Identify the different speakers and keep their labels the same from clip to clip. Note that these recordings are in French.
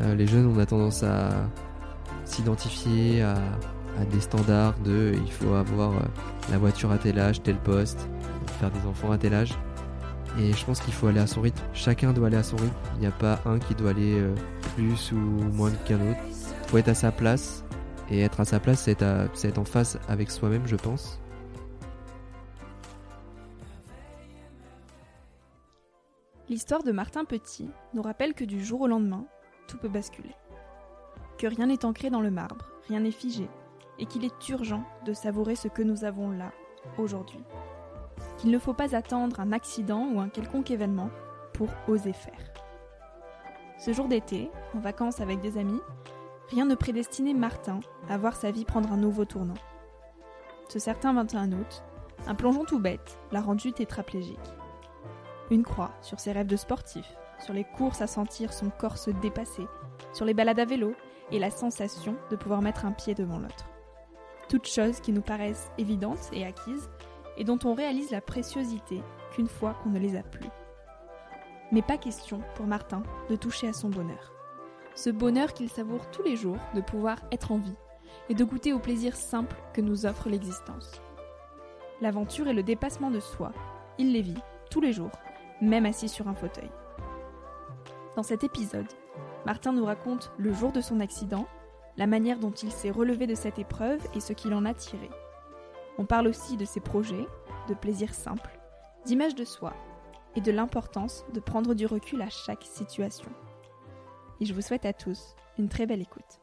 Speaker 1: Euh, les jeunes, on a tendance à s'identifier à, des standards de il faut avoir euh, la voiture à tel âge, tel poste, faire des enfants à tel âge. Et je pense qu'il faut aller à son rythme. Chacun doit aller à son rythme. Il n'y a pas un qui doit aller euh, plus ou moins qu'un autre. Il faut être à sa place. Et être à sa place, c'est être en face avec soi-même, je pense.
Speaker 2: L'histoire de Martin Petit nous rappelle que du jour au lendemain, peut basculer. Que rien n'est ancré dans le marbre, rien n'est figé, et qu'il est urgent de savourer ce que nous avons là, aujourd'hui. Qu'il ne faut pas attendre un accident ou un quelconque événement pour oser faire. Ce jour d'été, en vacances avec des amis, rien ne prédestinait Martin à voir sa vie prendre un nouveau tournant. Ce certain 21 août, un plongeon tout bête l'a rendu tétraplégique. Une croix sur ses rêves de sportif, sur les courses à sentir son corps se dépasser, sur les balades à vélo et la sensation de pouvoir mettre un pied devant l'autre. Toutes choses qui nous paraissent évidentes et acquises et dont on réalise la préciosité qu'une fois qu'on ne les a plus. Mais pas question pour Martin de toucher à son bonheur. Ce bonheur qu'il savoure tous les jours de pouvoir être en vie et de goûter au plaisir simple que nous offre l'existence. L'aventure et le dépassement de soi, il les vit tous les jours, même assis sur un fauteuil. Dans cet épisode, Martin nous raconte le jour de son accident, la manière dont il s'est relevé de cette épreuve et ce qu'il en a tiré. On parle aussi de ses projets, de plaisirs simples, d'image de soi et de l'importance de prendre du recul à chaque situation. Et je vous souhaite à tous une très belle écoute.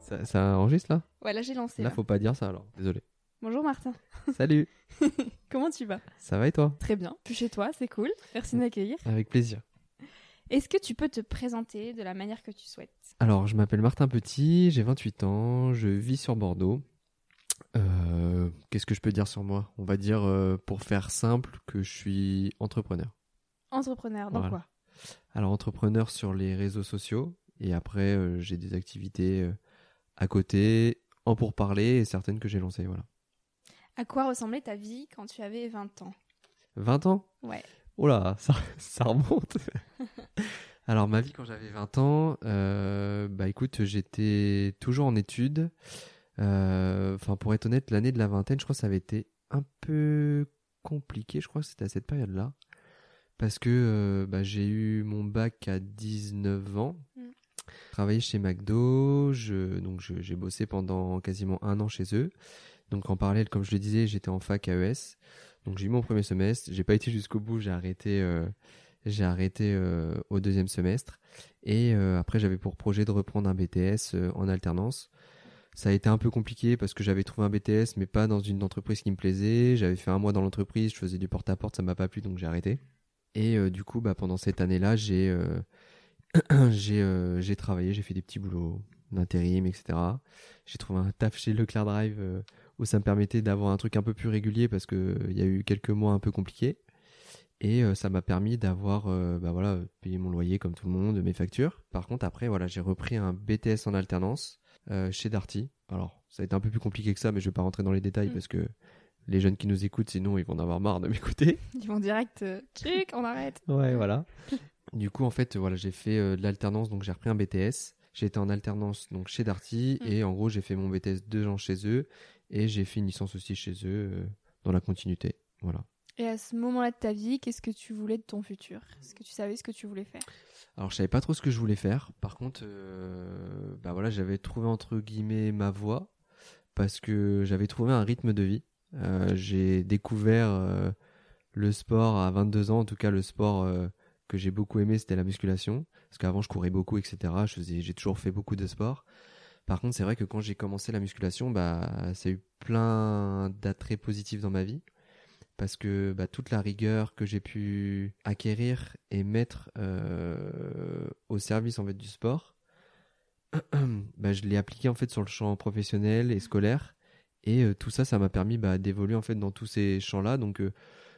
Speaker 1: Ça, ça enregistre là?
Speaker 2: Ouais, là j'ai lancé.
Speaker 1: Là,
Speaker 2: là.
Speaker 1: faut pas dire ça alors. Désolé.
Speaker 2: Bonjour Martin.
Speaker 1: Salut.
Speaker 2: Comment tu vas?
Speaker 1: Ça va et toi?
Speaker 2: Très bien. Suis chez toi, c'est cool. Merci de m'accueillir.
Speaker 1: Avec plaisir.
Speaker 2: Est-ce que tu peux te présenter de la manière que tu souhaites?
Speaker 1: Alors, je m'appelle Martin Petit, j'ai 28 ans, je vis sur Bordeaux. Euh, Qu'est-ce que je peux dire sur moi? On va dire, euh, pour faire simple, que je suis entrepreneur.
Speaker 2: Entrepreneur, dans
Speaker 1: Voilà.
Speaker 2: quoi?
Speaker 1: Alors, entrepreneur sur les réseaux sociaux, et après, euh, j'ai des activités à côté, en pourparler, et certaines que j'ai lancées, voilà.
Speaker 2: À quoi ressemblait ta vie quand tu avais 20 ans?
Speaker 1: 20 ans?
Speaker 2: Ouais.
Speaker 1: Oh là, ça, ça remonte. Alors ma vie quand j'avais 20 ans, euh, bah écoute, j'étais toujours en études. Euh, Enfin pour être honnête, l'année de la vingtaine, je crois que ça avait été un peu compliqué, je crois que c'était à cette période-là. Parce que bah, j'ai eu mon bac à 19 ans. Mm. Travaillé chez McDo, je, donc j'ai bossé pendant quasiment un an chez eux. Donc en parallèle, comme je le disais, j'étais en fac AES. Donc j'ai eu mon premier semestre, j'ai pas été jusqu'au bout, j'ai arrêté, euh, euh, au deuxième semestre. Et euh, après j'avais pour projet de reprendre un BTS en alternance. Ça a été un peu compliqué parce que j'avais trouvé un BTS mais pas dans une entreprise qui me plaisait. J'avais fait un mois dans l'entreprise, je faisais du porte-à-porte, ça m'a pas plu donc j'ai arrêté. Et du coup bah pendant cette année-là j'ai j'ai j'ai travaillé, j'ai fait des petits boulots d'intérim, etc. J'ai trouvé un taf chez Leclerc Drive où ça me permettait d'avoir un truc un peu plus régulier parce que il y a eu quelques mois un peu compliqués. Et euh, ça m'a permis d'avoir euh, bah voilà payer mon loyer comme tout le monde mes factures. Par contre après voilà j'ai repris un BTS en alternance euh, chez Darty. Alors ça a été un peu plus compliqué que ça mais je vais pas rentrer dans les détails mm. parce que les jeunes qui nous écoutent sinon ils vont en avoir marre de m'écouter.
Speaker 2: Ils vont direct chic on arrête.
Speaker 1: Ouais voilà. Du coup en fait voilà j'ai fait de l'alternance donc j'ai repris un BTS été en alternance donc chez Darty mm. et en gros j'ai fait mon BTS deux ans chez eux et j'ai fait une licence aussi chez eux euh, dans la continuité. Voilà.
Speaker 2: Et à ce moment-là de ta vie, qu'est-ce que tu voulais de ton futur? Est-ce que tu savais ce que tu voulais faire?
Speaker 1: Alors je savais pas trop ce que je voulais faire. Par contre, euh, bah voilà, j'avais trouvé entre guillemets ma voie parce que j'avais trouvé un rythme de vie. Euh, j'ai découvert le sport à 22 ans, en tout cas le sport que j'ai beaucoup aimé, c'était la musculation. Parce qu'avant je courais beaucoup, etc. Je faisais, j'ai toujours fait beaucoup de sport. Par contre, c'est vrai que quand j'ai commencé la musculation, bah, ça a eu plein d'attraits positifs dans ma vie. Parce que bah, toute la rigueur que j'ai pu acquérir et mettre euh, au service en fait du sport, bah, je l'ai appliqué en fait sur le champ professionnel et scolaire. Et euh, tout ça, ça m'a permis bah, d'évoluer en fait dans tous ces champs-là. Donc, euh,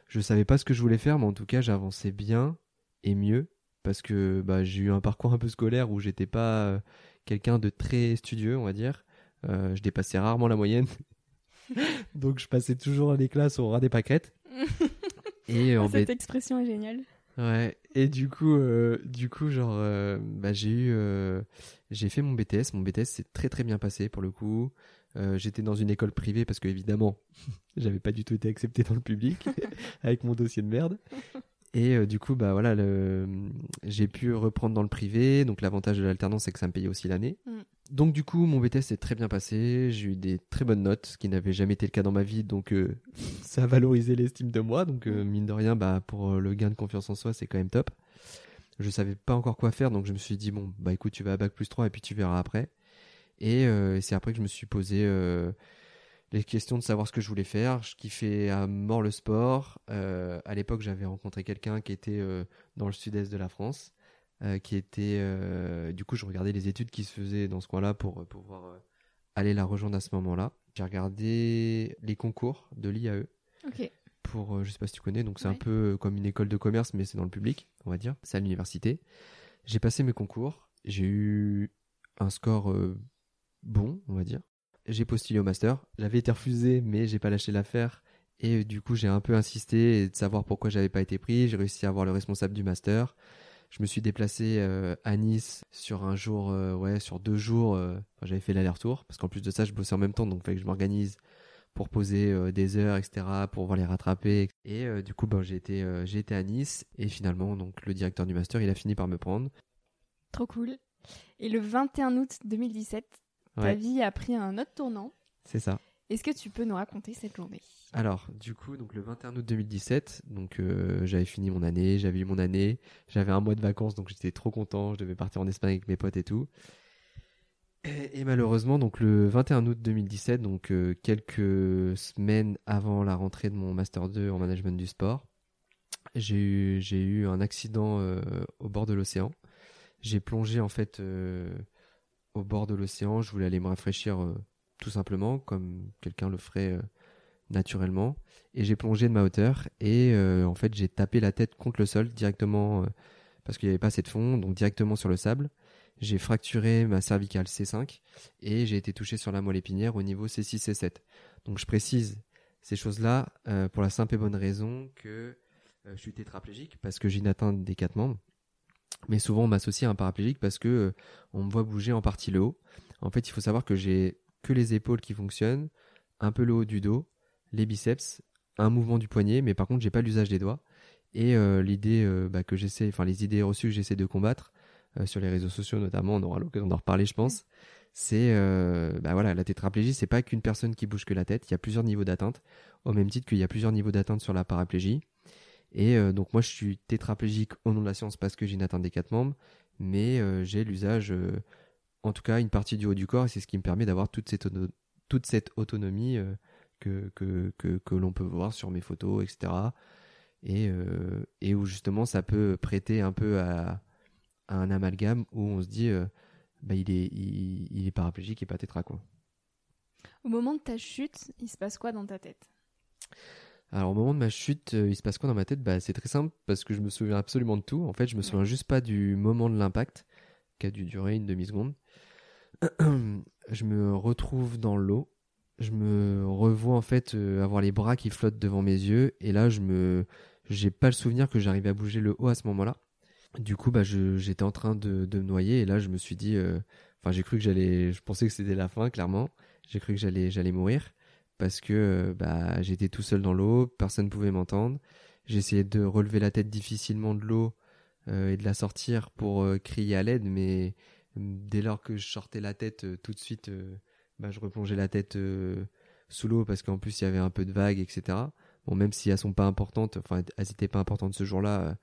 Speaker 1: je savais pas ce que je voulais faire, mais en tout cas, j'avançais bien et mieux parce que bah, j'ai eu un parcours un peu scolaire où j'étais pas quelqu'un de très studieux, on va dire. Euh, je dépassais rarement la moyenne. Donc je passais toujours les classes au ras des pâquerettes.
Speaker 2: Et en Cette expression est géniale.
Speaker 1: Ouais. Et du coup, euh, du coup, genre, euh, bah, j'ai eu, euh, j'ai fait mon BTS. Mon BTS s'est très très bien passé pour le coup. Euh, j'étais dans une école privée parce que évidemment, j'avais pas du tout été accepté dans le public avec mon dossier de merde. Et euh, du coup, bah voilà, le... j'ai pu reprendre dans le privé. Donc l'avantage de l'alternance, c'est que ça me payait aussi l'année. Mm. Donc du coup, mon BTS s'est très bien passé. J'ai eu des très bonnes notes, ce qui n'avait jamais été le cas dans ma vie. Donc euh, ça a valorisé l'estime de moi. Donc euh, mine de rien, bah pour le gain de confiance en soi, c'est quand même top. Je savais pas encore quoi faire, donc je me suis dit bon, bah écoute, tu vas à bac plus 3 et puis tu verras après. Et c'est après que je me suis posé les questions de savoir ce que je voulais faire. Je kiffais à mort le sport. Euh, à l'époque, j'avais rencontré quelqu'un qui était euh, dans le sud-est de la France, euh, qui était. Euh, du coup, je regardais les études qui se faisaient dans ce coin-là pour pouvoir aller la rejoindre à ce moment-là. J'ai regardé les concours de l'IAE.
Speaker 2: Ok.
Speaker 1: Pour, je sais pas si tu connais, donc c'est un peu comme une école de commerce, mais c'est dans le public, on va dire. C'est à l'université. J'ai passé mes concours. J'ai eu un score bon, on va dire j'ai postulé au master. J'avais été refusé, mais j'ai pas lâché l'affaire. Et euh, du coup, j'ai un peu insisté de savoir pourquoi j'avais pas été pris. J'ai réussi à avoir le responsable du master. Je me suis déplacé euh, à Nice sur un jour, euh, ouais, sur deux jours. j'avais fait l'aller-retour parce qu'en plus de ça, je bossais en même temps, donc il fallait que je m'organise pour poser des heures, etc., pour voir les rattraper. Et du coup, ben, j'ai été, j'ai été à Nice et finalement, donc le directeur du master, il a fini par me prendre.
Speaker 2: Trop cool. Et le 21 août 2017, ta vie a pris un autre tournant.
Speaker 1: C'est ça.
Speaker 2: Est-ce que tu peux nous raconter cette journée?
Speaker 1: Alors, du coup, donc le 21 août 2017, donc euh, j'avais fini mon année, j'avais eu mon année, j'avais un mois de vacances, donc j'étais trop content, je devais partir en Espagne avec mes potes et tout. Et, malheureusement, donc le 21 août 2017, donc euh, quelques semaines avant la rentrée de mon master 2 en management du sport, j'ai eu j'ai eu un accident euh, au bord de l'océan. J'ai plongé en fait au bord de l'océan, je voulais aller me rafraîchir euh, tout simplement, comme quelqu'un le ferait euh, naturellement. Et j'ai plongé de ma hauteur et euh, en fait j'ai tapé la tête contre le sol directement parce qu'il n'y avait pas assez de fond, donc directement sur le sable. J'ai fracturé ma cervicale C5 et j'ai été touché sur la moelle épinière au niveau C6 C7. Donc je précise ces choses-là pour la simple et bonne raison que je suis tétraplégique parce que j'ai une atteinte des quatre membres mais souvent on m'associe à un paraplégique parce que euh, on me voit bouger en partie le haut. En fait, il faut savoir que j'ai que les épaules qui fonctionnent, un peu le haut du dos, les biceps, un mouvement du poignet, mais par contre, j'ai pas l'usage des doigts. Et euh, l'idée euh, bah, que j'essaie, enfin les idées reçues que j'essaie de combattre sur les réseaux sociaux notamment, on aura l'occasion d'en reparler, je pense. C'est, bah voilà, la tétraplégie, c'est pas qu'une personne qui bouge que la tête. Il y a plusieurs niveaux d'atteinte, au même titre qu'il y a plusieurs niveaux d'atteinte sur la paraplégie. Et donc moi, je suis tétraplégique au nom de la science parce que j'ai une atteinte des quatre membres, mais j'ai l'usage, en tout cas, une partie du haut du corps, et c'est ce qui me permet d'avoir toute cette, autonomie que, que, que, que l'on peut voir sur mes photos, etc et, euh, et où justement ça peut prêter un peu à, un amalgame où on se dit euh, bah, il, est, il, est paraplégique et pas tétra quoi.
Speaker 2: Au moment de ta chute, il se passe quoi dans ta tête?
Speaker 1: Alors au moment de ma chute, euh, il se passe quoi dans ma tête? Bah, C'est très simple parce que je me souviens absolument de tout. En fait, je me souviens juste pas du moment de l'impact qui a dû durer une demi-seconde. je me retrouve dans l'eau. Je me revois en fait avoir les bras qui flottent devant mes yeux et là je me j'ai pas le souvenir que j'arrivais à bouger le haut à ce moment-là. Du coup, bah, j'étais en train de, de, me noyer et là, je me suis dit, euh, enfin, j'ai cru que j'allais, je pensais que c'était la fin, clairement. J'ai cru que j'allais, j'allais mourir parce que euh, bah, j'étais tout seul dans l'eau, personne ne pouvait m'entendre. J'essayais de relever la tête difficilement de l'eau euh, et de la sortir pour crier à l'aide, mais dès lors que je sortais la tête, tout de suite, bah, je replongeais la tête sous l'eau parce qu'en plus il y avait un peu de vagues, etc. Bon, même si elles sont pas importantes, enfin, elles étaient pas importantes ce jour-là, euh,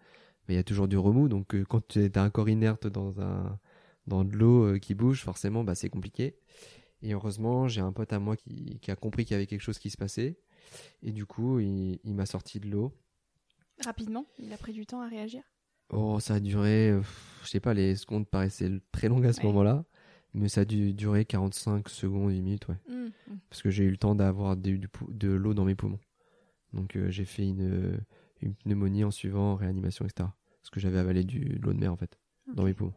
Speaker 1: mais il y a toujours du remous. Donc, euh, quand tu as un corps inerte dans un, dans de l'eau euh, qui bouge, forcément, bah, c'est compliqué. Et heureusement, j'ai un pote à moi qui, qui a compris qu'il y avait quelque chose qui se passait. Et du coup, il, il m'a sorti de l'eau.
Speaker 2: Rapidement Il a pris du temps à réagir?
Speaker 1: Oh, ça a duré, je sais pas, les secondes paraissaient très longues à ce moment-là. Mais ça a dû durer 45 secondes, 8 minutes, ouais. Mmh, mmh. Parce que j'ai eu le temps d'avoir de, de l'eau dans mes poumons. Donc euh, j'ai fait une, une, pneumonie en suivant, réanimation, etc. Parce que j'avais avalé du, de l'eau de mer en fait, dans mes poumons.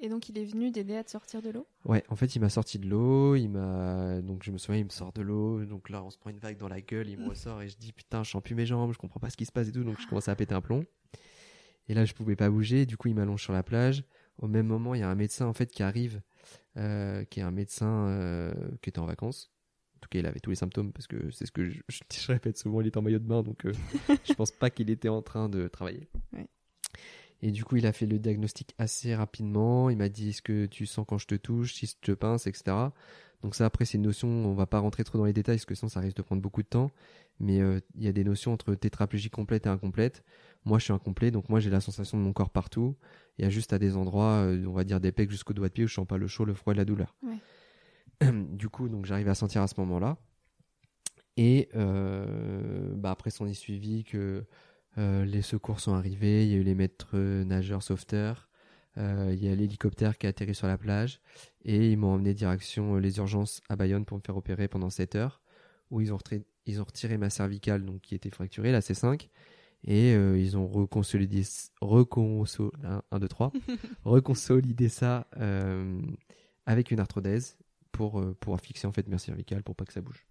Speaker 2: Et donc il est venu t'aider à te sortir de l'eau?
Speaker 1: Ouais, en fait il m'a sorti de l'eau, il m'a donc je me souviens il me sort de l'eau, donc là on se prend une vague dans la gueule, il me ressort et je dis putain je sens plus mes jambes, je comprends pas ce qui se passe et tout, donc je commence à péter un plomb. Et là je pouvais pas bouger, du coup il m'allonge sur la plage. Au même moment il y a un médecin en fait qui arrive, euh, qui est un médecin euh, qui était en vacances en tout cas, il avait tous les symptômes parce que c'est ce que je, répète souvent, il est en maillot de bain, donc euh, je pense pas qu'il était en train de travailler. Et du coup, il a fait le diagnostic assez rapidement. Il m'a dit est-ce que tu sens quand je te touche, si je te pince, etc. Donc ça, après, c'est une notion, on va pas rentrer trop dans les détails parce que sinon ça risque de prendre beaucoup de temps. Mais euh, il y a des notions entre tétraplégie complète et incomplète. Moi, je suis incomplet, donc moi j'ai la sensation de mon corps partout. Il y a juste à des endroits, euh, on va dire des pecs jusqu'au doigt de pied où je sens pas le chaud, le froid et la douleur. du coup, donc j'arrive à sentir à ce moment-là. Et euh, bah après, s'en est suivi que les secours sont arrivés, il y a eu les maîtres nageurs sauveteurs, euh, il y a l'hélicoptère qui a atterri sur la plage, et ils m'ont emmené direction les urgences à Bayonne pour me faire opérer pendant 7 heures, où ils ont, retiré, ils ont retiré ma cervicale, donc qui était fracturée, la C5, et ils ont reconsolidé, reconsol, 1, 2, 3, reconsolidé ça avec une arthrodèse pour euh, pouvoir fixer en fait mes cervicales pour pas que ça bouge.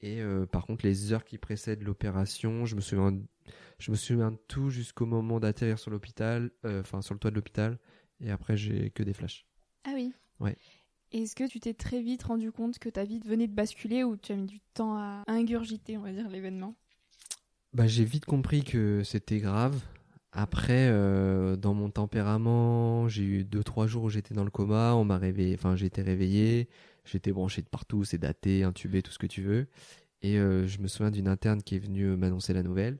Speaker 1: Et euh, par contre, les heures qui précèdent l'opération, je me souviens, je me souviens de tout jusqu'au moment d'atterrir sur l'hôpital, euh, enfin sur le toit de l'hôpital. Et après, j'ai que des flashs.
Speaker 2: Ah oui.
Speaker 1: Ouais.
Speaker 2: Est-ce que tu t'es très vite rendu compte que ta vie venait de basculer ou tu as mis du temps à ingurgiter, on va dire, l'événement?
Speaker 1: Bah, j'ai vite compris que c'était grave. Après, euh, dans mon tempérament, j'ai eu deux trois jours où j'étais dans le coma, on m'a réveillé, enfin j'ai été réveillé, j'étais branché de partout, c'est daté, intubé, tout ce que tu veux. Et euh, je me souviens d'une interne qui est venue m'annoncer la nouvelle,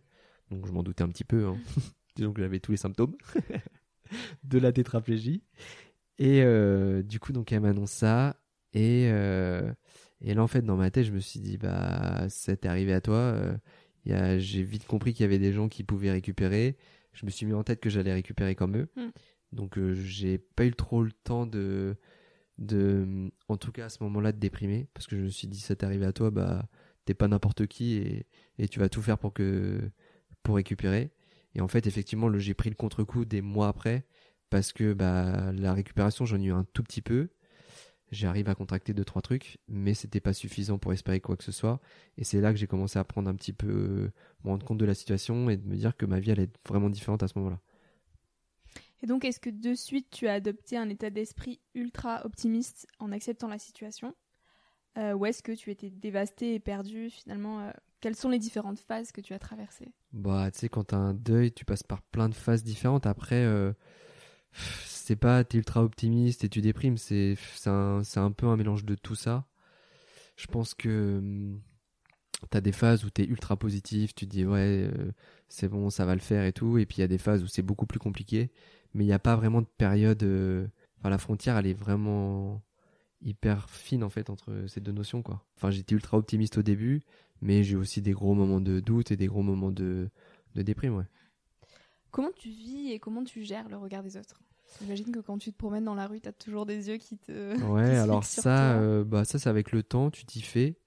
Speaker 1: donc je m'en doutais un petit peu, hein. disons que j'avais tous les symptômes de la tétraplégie. Et euh, du coup, donc elle m'annonce ça, et et là en fait dans ma tête, je me suis dit bah ça t'est arrivé à toi. j'ai vite compris qu'il y avait des gens qui pouvaient récupérer je me suis mis en tête que j'allais récupérer comme eux. Hmm. Donc euh, j'ai pas eu trop le temps de de en tout cas à ce moment-là de déprimer parce que je me suis dit ça t'est arrivé à toi bah t'es pas n'importe qui et, et tu vas tout faire pour que pour récupérer. Et en fait effectivement j'ai pris le contre-coup des mois après parce que bah la récupération j'en ai eu un tout petit peu. J'arrive à contracter deux trois trucs mais c'était pas suffisant pour espérer quoi que ce soit. Et c'est là que j'ai commencé à prendre un petit peu me rendre compte de la situation et de me dire que ma vie allait être vraiment différente à ce moment-là.
Speaker 2: Et donc est-ce que de suite tu as adopté un état d'esprit ultra optimiste en acceptant la situation? Euh, ou est-ce que tu étais dévasté et perdu finalement euh, Quelles sont les différentes phases que tu as traversées?
Speaker 1: Bah, tu sais, quand t'as un deuil, tu passes par plein de phases différentes. Après, euh, c'est pas t'es ultra optimiste et tu déprimes, c'est un, un peu un mélange de tout ça. Je pense que hum, t'as des phases où t'es ultra positif, tu dis ouais, euh, c'est bon, ça va le faire et tout. Et puis il y a des phases où c'est beaucoup plus compliqué, mais il n'y a pas vraiment de période. Euh, la frontière, elle est vraiment hyper fine en fait entre ces deux notions quoi. Enfin, j'étais ultra optimiste au début, mais j'ai aussi des gros moments de doute et des gros moments de, de déprime, ouais.
Speaker 2: Comment tu vis et comment tu gères le regard des autres? J'imagine que quand tu te promènes dans la rue, tu as toujours des yeux qui te.
Speaker 1: Ouais, alors ça, euh, bah ça, c'est avec le temps, tu t'y fais.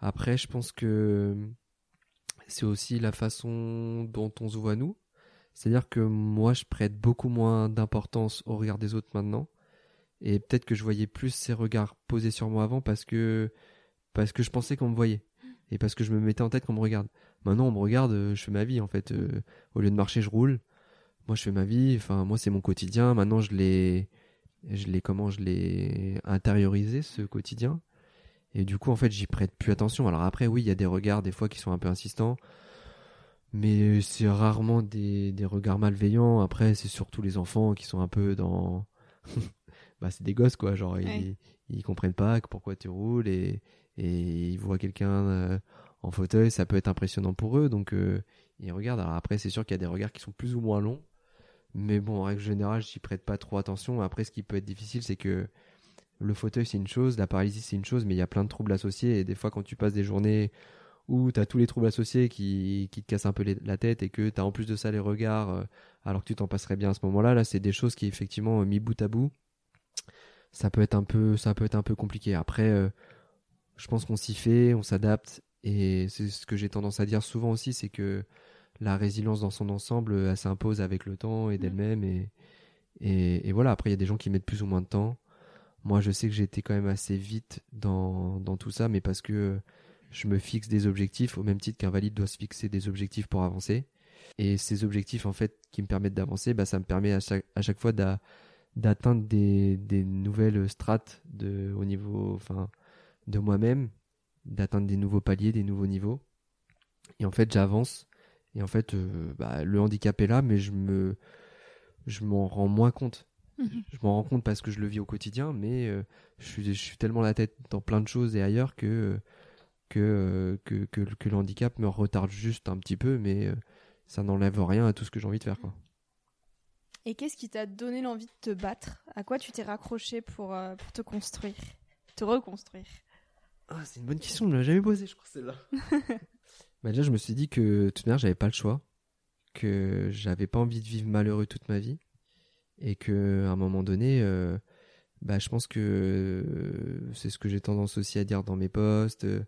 Speaker 1: Après, je pense que c'est aussi la façon dont on se voit nous. C'est-à-dire que moi, je prête beaucoup moins d'importance au regard des autres maintenant. Et peut-être que je voyais plus ces regards posés sur moi avant parce que parce que je pensais qu'on me voyait et parce que je me mettais en tête qu'on me regarde. Maintenant, on me regarde, euh, je fais ma vie en fait. Euh, au lieu de marcher, je roule. Moi, je fais ma vie. Enfin, moi, c'est mon quotidien. Maintenant, je l'ai, je l'ai comment, je l'ai intériorisé ce quotidien. Et du coup, en fait, j'y prête plus attention. Alors après, oui, il y a des regards des fois qui sont un peu insistants, mais c'est rarement des, des regards malveillants. Après, c'est surtout les enfants qui sont un peu dans, bah, c'est des gosses quoi. Genre, ils, ils comprennent pas pourquoi tu roules et et ils voient quelqu'un euh, en fauteuil, ça peut être impressionnant pour eux, donc euh, ils regardent. Alors après, c'est sûr qu'il y a des regards qui sont plus ou moins longs, mais bon, en règle générale, j'y prête pas trop attention. Après, ce qui peut être difficile, c'est que le fauteuil, c'est une chose, la paralysie, c'est une chose, mais il y a plein de troubles associés, et des fois, quand tu passes des journées où tu as tous les troubles associés qui, qui te cassent un peu la tête et que tu as en plus de ça les regards euh, alors que tu t'en passerais bien à ce moment-là, là, c'est des choses qui effectivement mis bout à bout, ça peut être un peu ça peut être un peu compliqué. Après je pense qu'on s'y fait, on s'adapte. Et c'est ce que j'ai tendance à dire souvent aussi, c'est que la résilience dans son ensemble, elle s'impose avec le temps et d'elle-même. Et, et, voilà, après, il y a des gens qui mettent plus ou moins de temps. Moi, je sais que j'ai été quand même assez vite dans, dans tout ça, mais parce que je me fixe des objectifs au même titre qu'un valide doit se fixer des objectifs pour avancer. Et ces objectifs, en fait, qui me permettent d'avancer, bah, ça me permet à chaque, à chaque fois d'atteindre des, des nouvelles strates de, au niveau, enfin, de moi-même, d'atteindre des nouveaux paliers, des nouveaux niveaux. Et en fait, j'avance. Et en fait, euh, bah, le handicap est là, mais je me, je m'en rends moins compte. Mhm. Je m'en rends compte parce que je le vis au quotidien, mais euh, je, suis, je suis tellement la tête dans plein de choses et ailleurs que, que, que, que, le handicap me retarde juste un petit peu, mais euh, ça n'enlève rien à tout ce que j'ai envie de faire. Quoi.
Speaker 2: Et qu'est-ce qui t'a donné l'envie de te battre? À quoi tu t'es raccroché pour, pour te construire, te reconstruire?
Speaker 1: Ah, c'est une bonne question, on me l'a jamais posée, je crois, celle-là. bah, déjà, je me suis dit que, de toute manière, j'avais pas le choix. Que j'avais pas envie de vivre malheureux toute ma vie. Et que, à un moment donné, euh, bah, je pense que euh, c'est ce que j'ai tendance aussi à dire dans mes posts, euh,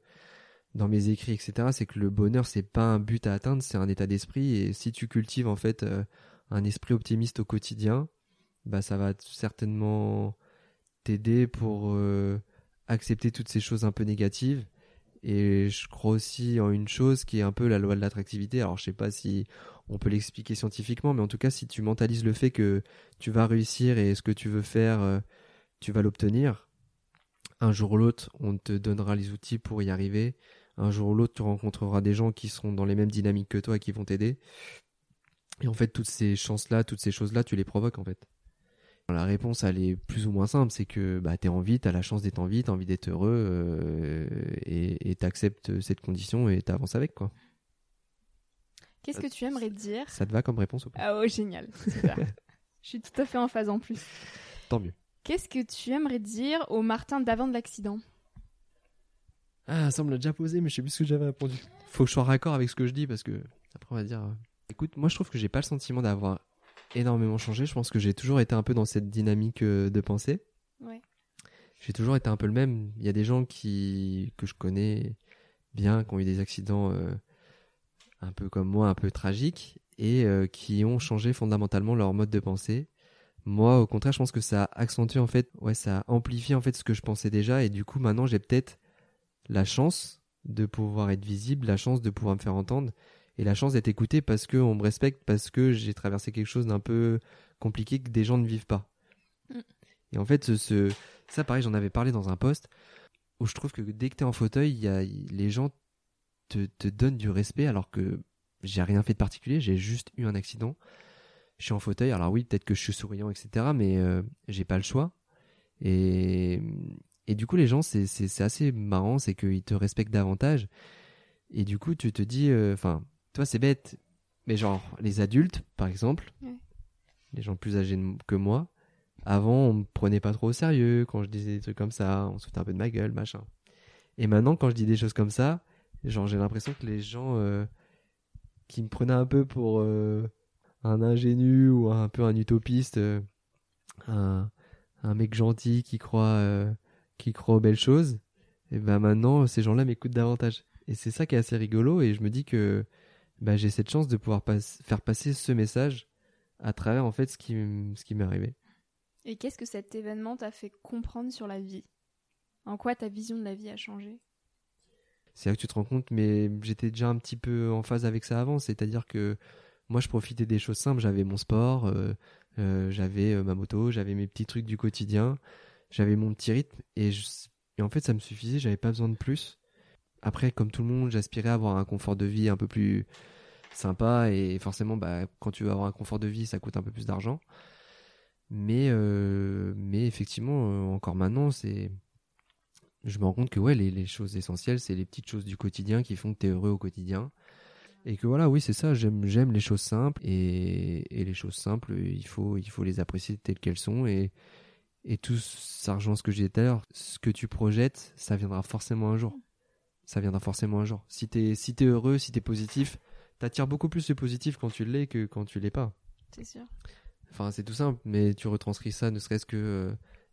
Speaker 1: dans mes écrits, etc. C'est que le bonheur, c'est pas un but à atteindre, c'est un état d'esprit. Et si tu cultives, en fait, un esprit optimiste au quotidien, bah, ça va certainement t'aider pour accepter toutes ces choses un peu négatives. Et je crois aussi en une chose qui est un peu la loi de l'attractivité. Alors je sais pas si on peut l'expliquer scientifiquement, mais en tout cas si tu mentalises le fait que tu vas réussir et ce que tu veux faire, euh, tu vas l'obtenir. Un jour ou l'autre, on te donnera les outils pour y arriver. Un jour ou l'autre, tu rencontreras des gens qui seront dans les mêmes dynamiques que toi et qui vont t'aider. Et en fait, toutes ces chances-là, toutes ces choses-là, tu les provoques en fait. La réponse, elle est plus ou moins simple, c'est que bah, tu es en vie, tu as la chance d'être en vie, tu as envie d'être heureux euh, et tu acceptes cette condition et tu avances avec. quoi.
Speaker 2: Qu'est-ce que tu aimerais dire
Speaker 1: Ça te va comme réponse ou pas?
Speaker 2: Ah oh, génial, Je suis tout à fait en phase en plus.
Speaker 1: Tant mieux.
Speaker 2: Qu'est-ce que tu aimerais dire au Martin d'avant de l'accident?
Speaker 1: Ah, ça me l'a déjà posé, mais je sais plus ce que j'avais répondu. Faut que je sois raccord avec ce que je dis parce que après on va dire. Euh, écoute, moi je trouve que j'ai pas le sentiment d'avoir énormément changé. Je pense que j'ai toujours été un peu dans cette dynamique euh, de pensée. Ouais. J'ai toujours été un peu le même. Il y a des gens qui que je connais bien, qui ont eu des accidents euh, un peu comme moi, un peu tragiques, et euh, qui ont changé fondamentalement leur mode de pensée. Moi, au contraire, je pense que ça accentue en fait, ouais, ça amplifie en fait ce que je pensais déjà, et du coup, maintenant, j'ai peut-être la chance de pouvoir être visible, la chance de pouvoir me faire entendre, et la chance d'être écouté parce qu'on me respecte, parce que j'ai traversé quelque chose d'un peu compliqué que des gens ne vivent pas. Mm. Et en fait, ce, ça, pareil, j'en avais parlé dans un post où je trouve que dès que tu es en fauteuil, y a, les gens te, te donnent du respect alors que j'ai rien fait de particulier, j'ai juste eu un accident. Je suis en fauteuil, alors oui, peut-être que je suis souriant, etc., mais euh, j'ai pas le choix. Et, et du coup, les gens, c'est assez marrant, c'est qu'ils te respectent davantage. Et du coup, tu te dis, euh, enfin, toi, c'est bête, mais genre, les adultes, par exemple,
Speaker 2: Ouais.
Speaker 1: les gens plus âgés que moi, avant, on me prenait pas trop au sérieux quand je disais des trucs comme ça, on se foutait un peu de ma gueule, machin. Et maintenant, quand je dis des choses comme ça, genre, j'ai l'impression que les gens euh, qui me prenaient un peu pour euh, un ingénu ou un peu un utopiste, euh, un, un mec gentil qui croit, qui croit aux belles choses, et ben maintenant, ces gens-là m'écoutent davantage. Et c'est ça qui est assez rigolo, et je me dis que bah, j'ai cette chance de pouvoir pas- faire passer ce message à travers en fait ce qui, m- ce qui m'est arrivé.
Speaker 2: Et qu'est-ce que cet événement t'a fait comprendre sur la vie? En quoi ta vision de la vie a changé?
Speaker 1: C'est là que tu te rends compte, mais j'étais déjà un petit peu en phase avec ça avant, c'est-à-dire que moi je profitais des choses simples, j'avais mon sport, euh, euh, j'avais euh, ma moto, j'avais mes petits trucs du quotidien, j'avais mon petit rythme, et, je- et en fait ça me suffisait, j'avais pas besoin de plus. Après, comme tout le monde, j'aspirais à avoir un confort de vie un peu plus sympa, et forcément, bah, quand tu veux avoir un confort de vie, ça coûte un peu plus d'argent. Mais, euh, mais effectivement, euh, encore maintenant, c'est je me rends compte que ouais, les, choses essentielles, c'est les petites choses du quotidien qui font que tu es heureux au quotidien. Et que voilà, oui, c'est ça, j'aime, les choses simples. Et, les choses simples, il faut, les apprécier telles qu'elles sont. Et, tout ça rejoint ce que j'ai dit tout à l'heure. Ce que tu projettes, ça viendra forcément un jour. Ça viendra forcément un jour. Si t'es, si t'es heureux, si t'es positif, t'attires beaucoup plus le positif quand tu l'es que quand tu l'es pas.
Speaker 2: C'est sûr.
Speaker 1: Enfin, c'est tout simple, mais tu retranscris ça, ne serait-ce que. euh,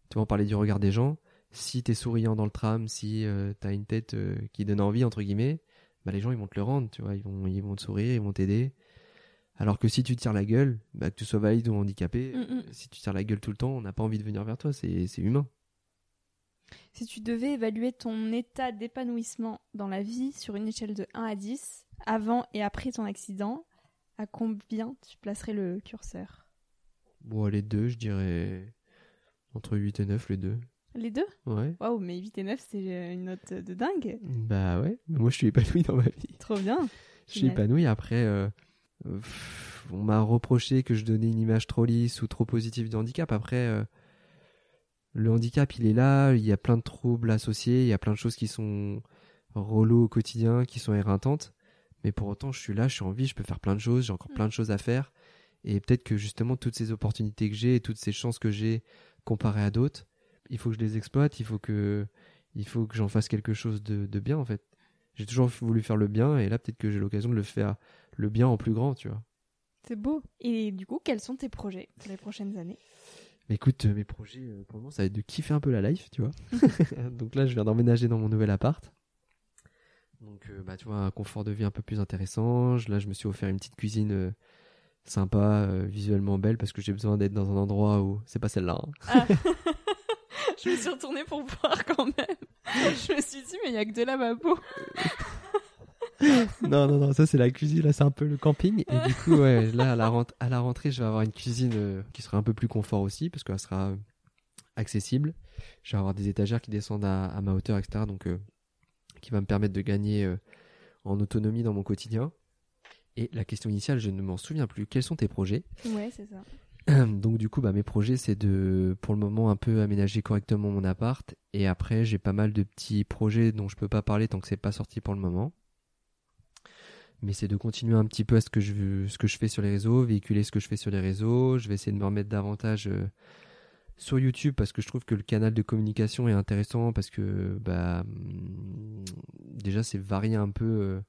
Speaker 1: tu vas en parler du regard des gens. Si t'es souriant dans le tram, si euh, t'as une tête euh, qui donne envie, entre guillemets, bah les gens ils vont te le rendre, tu vois. Ils vont, ils vont te sourire, ils vont t'aider. Alors que si tu tires la gueule, bah, que tu sois valide ou handicapé,
Speaker 2: Mm, mm.
Speaker 1: si tu tires la gueule tout le temps, on n'a pas envie de venir vers toi, c'est humain.
Speaker 2: Si tu devais évaluer ton état d'épanouissement dans la vie sur une échelle de 1 à 10, avant et après ton accident, à combien tu placerais le curseur?
Speaker 1: Bon, les deux, je dirais. Entre 8 et 9, les deux.
Speaker 2: Les deux?
Speaker 1: Ouais.
Speaker 2: Waouh, mais 8 et 9, c'est une note de dingue.
Speaker 1: Bah ouais, moi je suis épanoui dans ma vie.
Speaker 2: Trop bien.
Speaker 1: Je suis épanoui. Après, euh, euh, on m'a reproché que je donnais une image trop lisse ou trop positive du handicap. Après, euh, le handicap, il est là. Il y a plein de troubles associés. Il y a plein de choses qui sont relous au quotidien, qui sont éreintantes. Mais pour autant, je suis là, je suis en vie, je peux faire plein de choses. J'ai encore
Speaker 2: Mm.
Speaker 1: plein de choses à faire. Et peut-être que justement, toutes ces opportunités que j'ai et toutes ces chances que j'ai comparées à d'autres, il faut que je les exploite. Il faut que, il faut que j'en fasse quelque chose de, de bien, en fait. J'ai toujours voulu faire le bien et là, peut-être que j'ai l'occasion de le faire le bien en plus grand, tu vois.
Speaker 2: C'est beau. Et du coup, quels sont tes projets pour les prochaines années?
Speaker 1: Mais écoute, euh, mes projets, euh, pour le moment, ça va être de kiffer un peu la life, tu vois. Donc là, je viens d'emménager dans mon nouvel appart. Donc, euh, bah, tu vois, un confort de vie un peu plus intéressant. Je- Là, je me suis offert une petite cuisine euh, sympa, euh, visuellement belle, parce que j'ai besoin d'être dans un endroit où c'est pas celle-là. hein.
Speaker 2: Ah. Je me suis retournée pour voir quand même. Je me suis dit, mais il y a que de lavabo.
Speaker 1: non, non, non, ça c'est la cuisine, là c'est un peu le camping. Et du coup, ouais, là à la, rent- à la rentrée, je vais avoir une cuisine euh, qui sera un peu plus confort aussi, parce qu'elle sera euh, accessible. Je vais avoir des étagères qui descendent à, à ma hauteur, etc. Donc, euh, qui va me permettre de gagner en autonomie dans mon quotidien. Et la question initiale, je ne m'en souviens plus. Quels sont tes projets?
Speaker 2: Ouais, c'est ça.
Speaker 1: donc du coup, bah, mes projets, c'est de, pour le moment, un peu aménager correctement mon appart. Et après, j'ai pas mal de petits projets dont je peux pas parler tant que c'est pas sorti pour le moment. Mais c'est de continuer un petit peu à ce que je, ce que je fais sur les réseaux, véhiculer ce que je fais sur les réseaux. Je vais essayer de me remettre davantage euh, sur YouTube parce que je trouve que le canal de communication est intéressant parce que bah hum, déjà c'est varier un peu euh,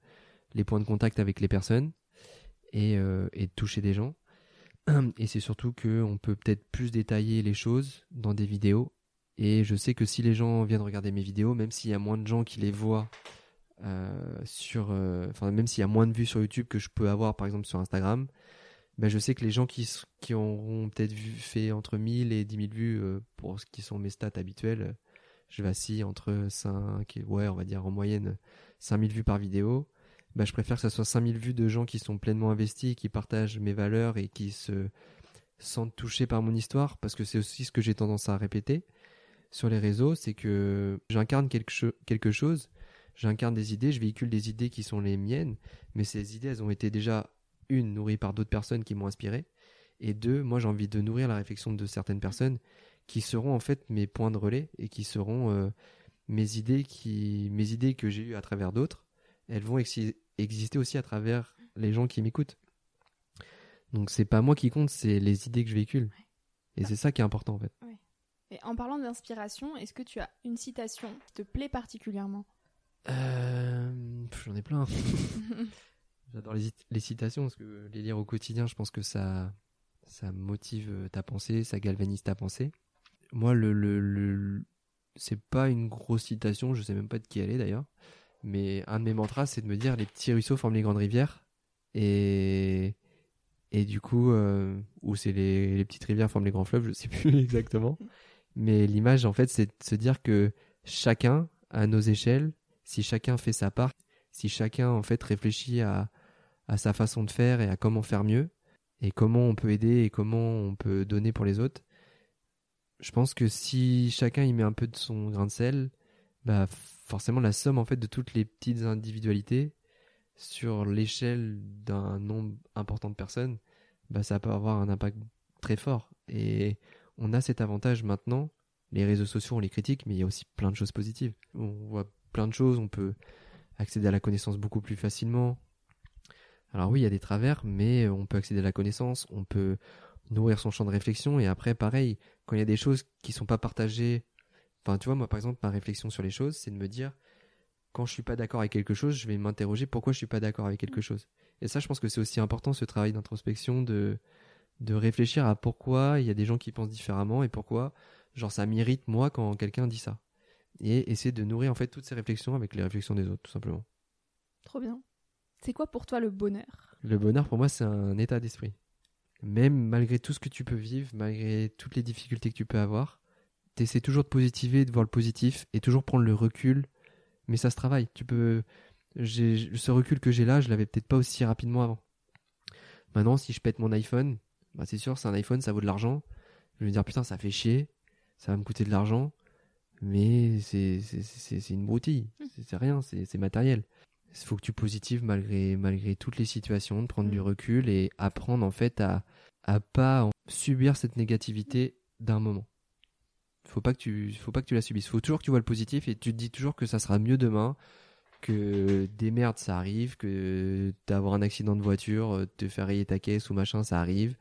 Speaker 1: les points de contact avec les personnes et, euh, et toucher des gens. Et c'est surtout que on peut peut-être plus détailler les choses dans des vidéos. Et je sais que si les gens viennent regarder mes vidéos, même s'il y a moins de gens qui les voient sur, euh, même s'il y a moins de vues sur YouTube que je peux avoir par exemple sur Instagram, ben je sais que les gens qui qui auront peut-être fait entre 1000 et 10 000 vues euh, pour ce qui sont mes stats habituelles, euh, je vacille entre 5 et ouais on va dire en moyenne 5000 vues par vidéo. Bah, je préfère que ça soit 5000 vues de gens qui sont pleinement investis, qui partagent mes valeurs et qui se sentent touchés par mon histoire, parce que c'est aussi ce que j'ai tendance à répéter sur les réseaux, c'est que j'incarne quelque, quelque chose, j'incarne des idées, je véhicule des idées qui sont les miennes, mais ces idées, elles ont été déjà, une, nourries par d'autres personnes qui m'ont inspiré, et deux, moi j'ai envie de nourrir la réflexion de certaines personnes qui seront en fait mes points de relais et qui seront euh, mes idées qui mes idées que j'ai eues à travers d'autres, elles vont exister aussi à travers les gens qui m'écoutent. Donc c'est pas moi qui compte, c'est les idées que je véhicule. Et c'est ça qui est important en fait.
Speaker 2: Et en parlant d'inspiration, est-ce que tu as une citation qui te plaît particulièrement?
Speaker 1: Euh, J'en ai plein. J'adore les, les, citations parce que les lire au quotidien, je pense que ça, ça motive ta pensée, ça galvanise ta pensée. Moi, le, le, le c'est pas une grosse citation, je sais même pas de qui elle est d'ailleurs, mais un de mes mantras, c'est de me dire les petits ruisseaux forment les grandes rivières, et et du coup, euh, ou c'est les, les petites rivières forment les grands fleuves, je sais plus exactement, mais l'image en fait, c'est de se dire que chacun à nos échelles, si chacun fait sa part, si chacun en fait réfléchit à sa façon de faire et à comment faire mieux, et comment on peut aider et comment on peut donner pour les autres. Je pense que si chacun y met un peu de son grain de sel, bah forcément la somme en fait de toutes les petites individualités sur l'échelle d'un nombre important de personnes, bah ça peut avoir un impact très fort. Et on a cet avantage maintenant. Les réseaux sociaux, on les critique, mais il y a aussi plein de choses positives. On voit plein de choses, on peut accéder à la connaissance beaucoup plus facilement, alors oui, il y a des travers, mais on peut accéder à la connaissance, on peut nourrir son champ de réflexion, et après, pareil, quand il y a des choses qui sont pas partagées, enfin, tu vois, moi, par exemple, ma réflexion sur les choses, c'est de me dire, quand je suis pas d'accord avec quelque chose, je vais m'interroger pourquoi je suis pas d'accord avec quelque chose. Et ça, je pense que c'est aussi important, ce travail d'introspection, de, de réfléchir à pourquoi il y a des gens qui pensent différemment et pourquoi, genre, ça m'irrite, moi, quand quelqu'un dit ça. Et essayer de nourrir, en fait, toutes ces réflexions avec les réflexions des autres, tout simplement.
Speaker 2: Trop bien. C'est quoi pour toi le bonheur?
Speaker 1: Le bonheur, pour moi, c'est un état d'esprit. Même malgré tout ce que tu peux vivre, malgré toutes les difficultés que tu peux avoir, t'essaies toujours de positiver, de voir le positif et toujours prendre le recul. Mais ça se travaille. Tu peux, ce recul que j'ai là, je l'avais peut-être pas aussi rapidement avant. Maintenant, si je pète mon iPhone, bah c'est sûr, c'est un iPhone, ça vaut de l'argent. Je vais me dire putain, ça fait chier, ça va me coûter de l'argent, mais c'est une broutille, mmh. c'est rien, c'est matériel il faut que tu positives malgré malgré toutes les situations, de prendre du mm. recul et apprendre en fait à à pas subir cette négativité d'un moment. Faut pas que tu faut pas que tu la subisses. Faut toujours que tu vois le positif et tu te dis toujours que ça sera mieux demain, que des merdes ça arrive, que d'avoir un accident de voiture, te faire rayer ta caisse ou machin ça arrive,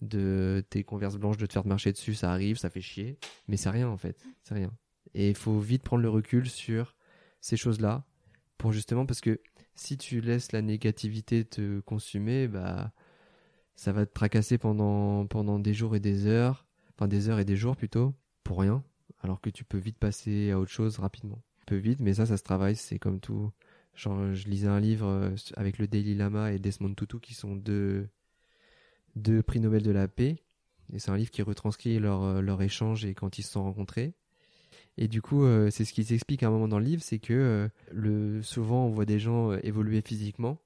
Speaker 1: de tes converses blanches de te faire marcher dessus ça arrive, ça fait chier, mais c'est rien en fait, c'est rien. Et il faut vite prendre le recul sur ces choses-là pour justement parce que si tu laisses la négativité te consumer, bah ça va te tracasser pendant des jours et des heures, enfin des heures et des jours plutôt, pour rien, alors que tu peux vite passer à autre chose rapidement. Peu vite, mais ça, ça se travaille, c'est comme tout. Je lisais un livre euh, avec le Daily Lama et Desmond Tutu qui sont deux deux prix Nobel de la paix, et c'est un livre qui retranscrit leur euh, leur échange et quand ils se sont rencontrés. Et du coup, euh, c'est ce qui s'explique à un moment dans le livre, c'est que euh, le souvent on voit des gens euh, évoluer physiquement,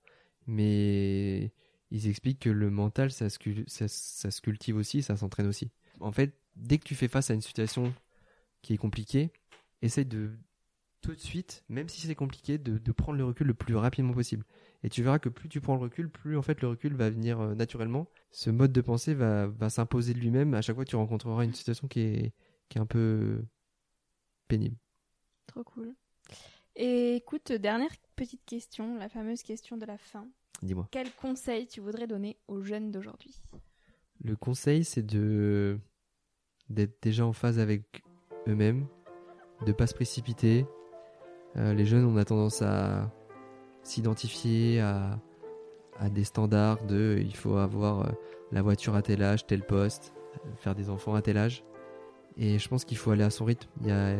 Speaker 1: mais ils expliquent que le mental, ça se, cultive aussi, ça s'entraîne aussi. En fait, dès que tu fais face à une situation qui est compliquée, essaye de tout de suite, même si c'est compliqué, de, prendre le recul le plus rapidement possible. Et tu verras que plus tu prends le recul, plus en fait le recul va venir naturellement. Ce mode de pensée va, s'imposer de lui-même à chaque fois que tu rencontreras une situation qui est un peu pénible.
Speaker 2: Trop cool. Et écoute, dernière petite question, la fameuse question de la fin.
Speaker 1: Dis-moi.
Speaker 2: Quel conseil tu voudrais donner aux jeunes d'aujourd'hui?
Speaker 1: Le conseil, c'est de d'être déjà en phase avec eux-mêmes, de pas se précipiter. Euh, les jeunes, on a tendance à s'identifier à, à des standards de il faut avoir euh, la voiture à tel âge, tel poste, faire des enfants à tel âge. Et je pense qu'il faut aller à son rythme. Il y a,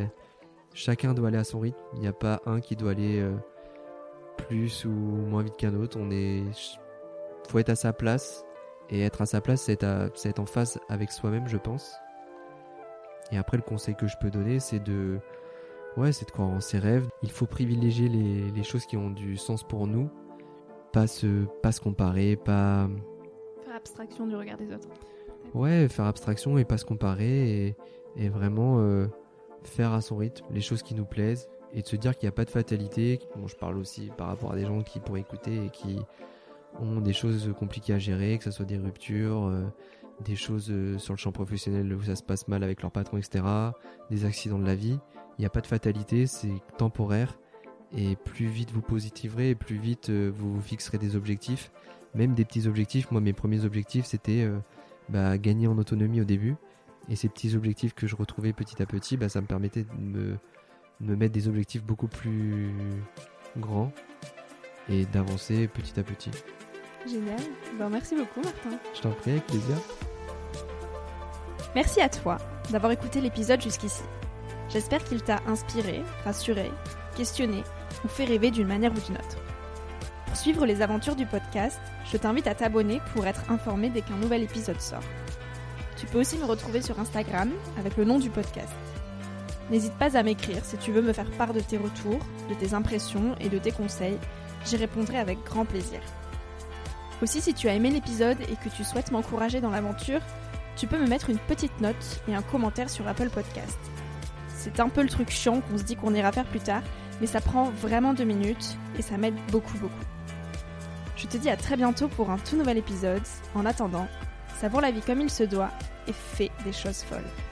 Speaker 1: chacun doit aller à son rythme. Il n'y a pas un qui doit aller euh, plus ou moins vite qu'un autre. On est, faut être à sa place. Et être à sa place, c'est être, être en phase avec soi-même, je pense. Et après, le conseil que je peux donner, c'est de, ouais, c'est de croire en ses rêves. Il faut privilégier les, les choses qui ont du sens pour nous. Pas se, pas se comparer, pas.
Speaker 2: Faire abstraction du regard des autres.
Speaker 1: Ouais, faire abstraction et pas se comparer et, et vraiment euh, faire à son rythme les choses qui nous plaisent et de se dire qu'il n'y a pas de fatalité. Bon, je parle aussi par rapport à des gens qui pourraient écouter et qui ont des choses compliquées à gérer, que ce soit des ruptures, euh, des choses euh, sur le champ professionnel où ça se passe mal avec leur patron, etc., des accidents de la vie. Il n'y a pas de fatalité, c'est temporaire. Et plus vite vous positiverez, plus vite vous vous fixerez des objectifs. Même des petits objectifs. Moi, mes premiers objectifs, c'était bah, gagner en autonomie au début. Et ces petits objectifs que je retrouvais petit à petit, bah, ça me permettait de me, me mettre des objectifs beaucoup plus grands et d'avancer petit à petit.
Speaker 2: Génial. Ben, merci beaucoup, Martin.
Speaker 1: Je t'en prie, avec plaisir.
Speaker 2: Merci à toi d'avoir écouté l'épisode jusqu'ici. J'espère qu'il t'a inspiré, rassuré, questionné ou fait rêver d'une manière ou d'une autre. Pour suivre les aventures du podcast, je t'invite à t'abonner pour être informé dès qu'un nouvel épisode sort. Tu peux aussi me retrouver sur Instagram avec le nom du podcast. N'hésite pas à m'écrire si tu veux me faire part de tes retours, de tes impressions et de tes conseils. J'y répondrai avec grand plaisir. Aussi, si tu as aimé l'épisode et que tu souhaites m'encourager dans l'aventure, tu peux me mettre une petite note et un commentaire sur Apple Podcast. C'est un peu le truc chiant qu'on se dit qu'on ira faire plus tard, mais ça prend vraiment deux minutes et ça m'aide beaucoup beaucoup. Je te dis à très bientôt pour un tout nouvel épisode. En attendant, savoure la vie comme il se doit et fais des choses folles.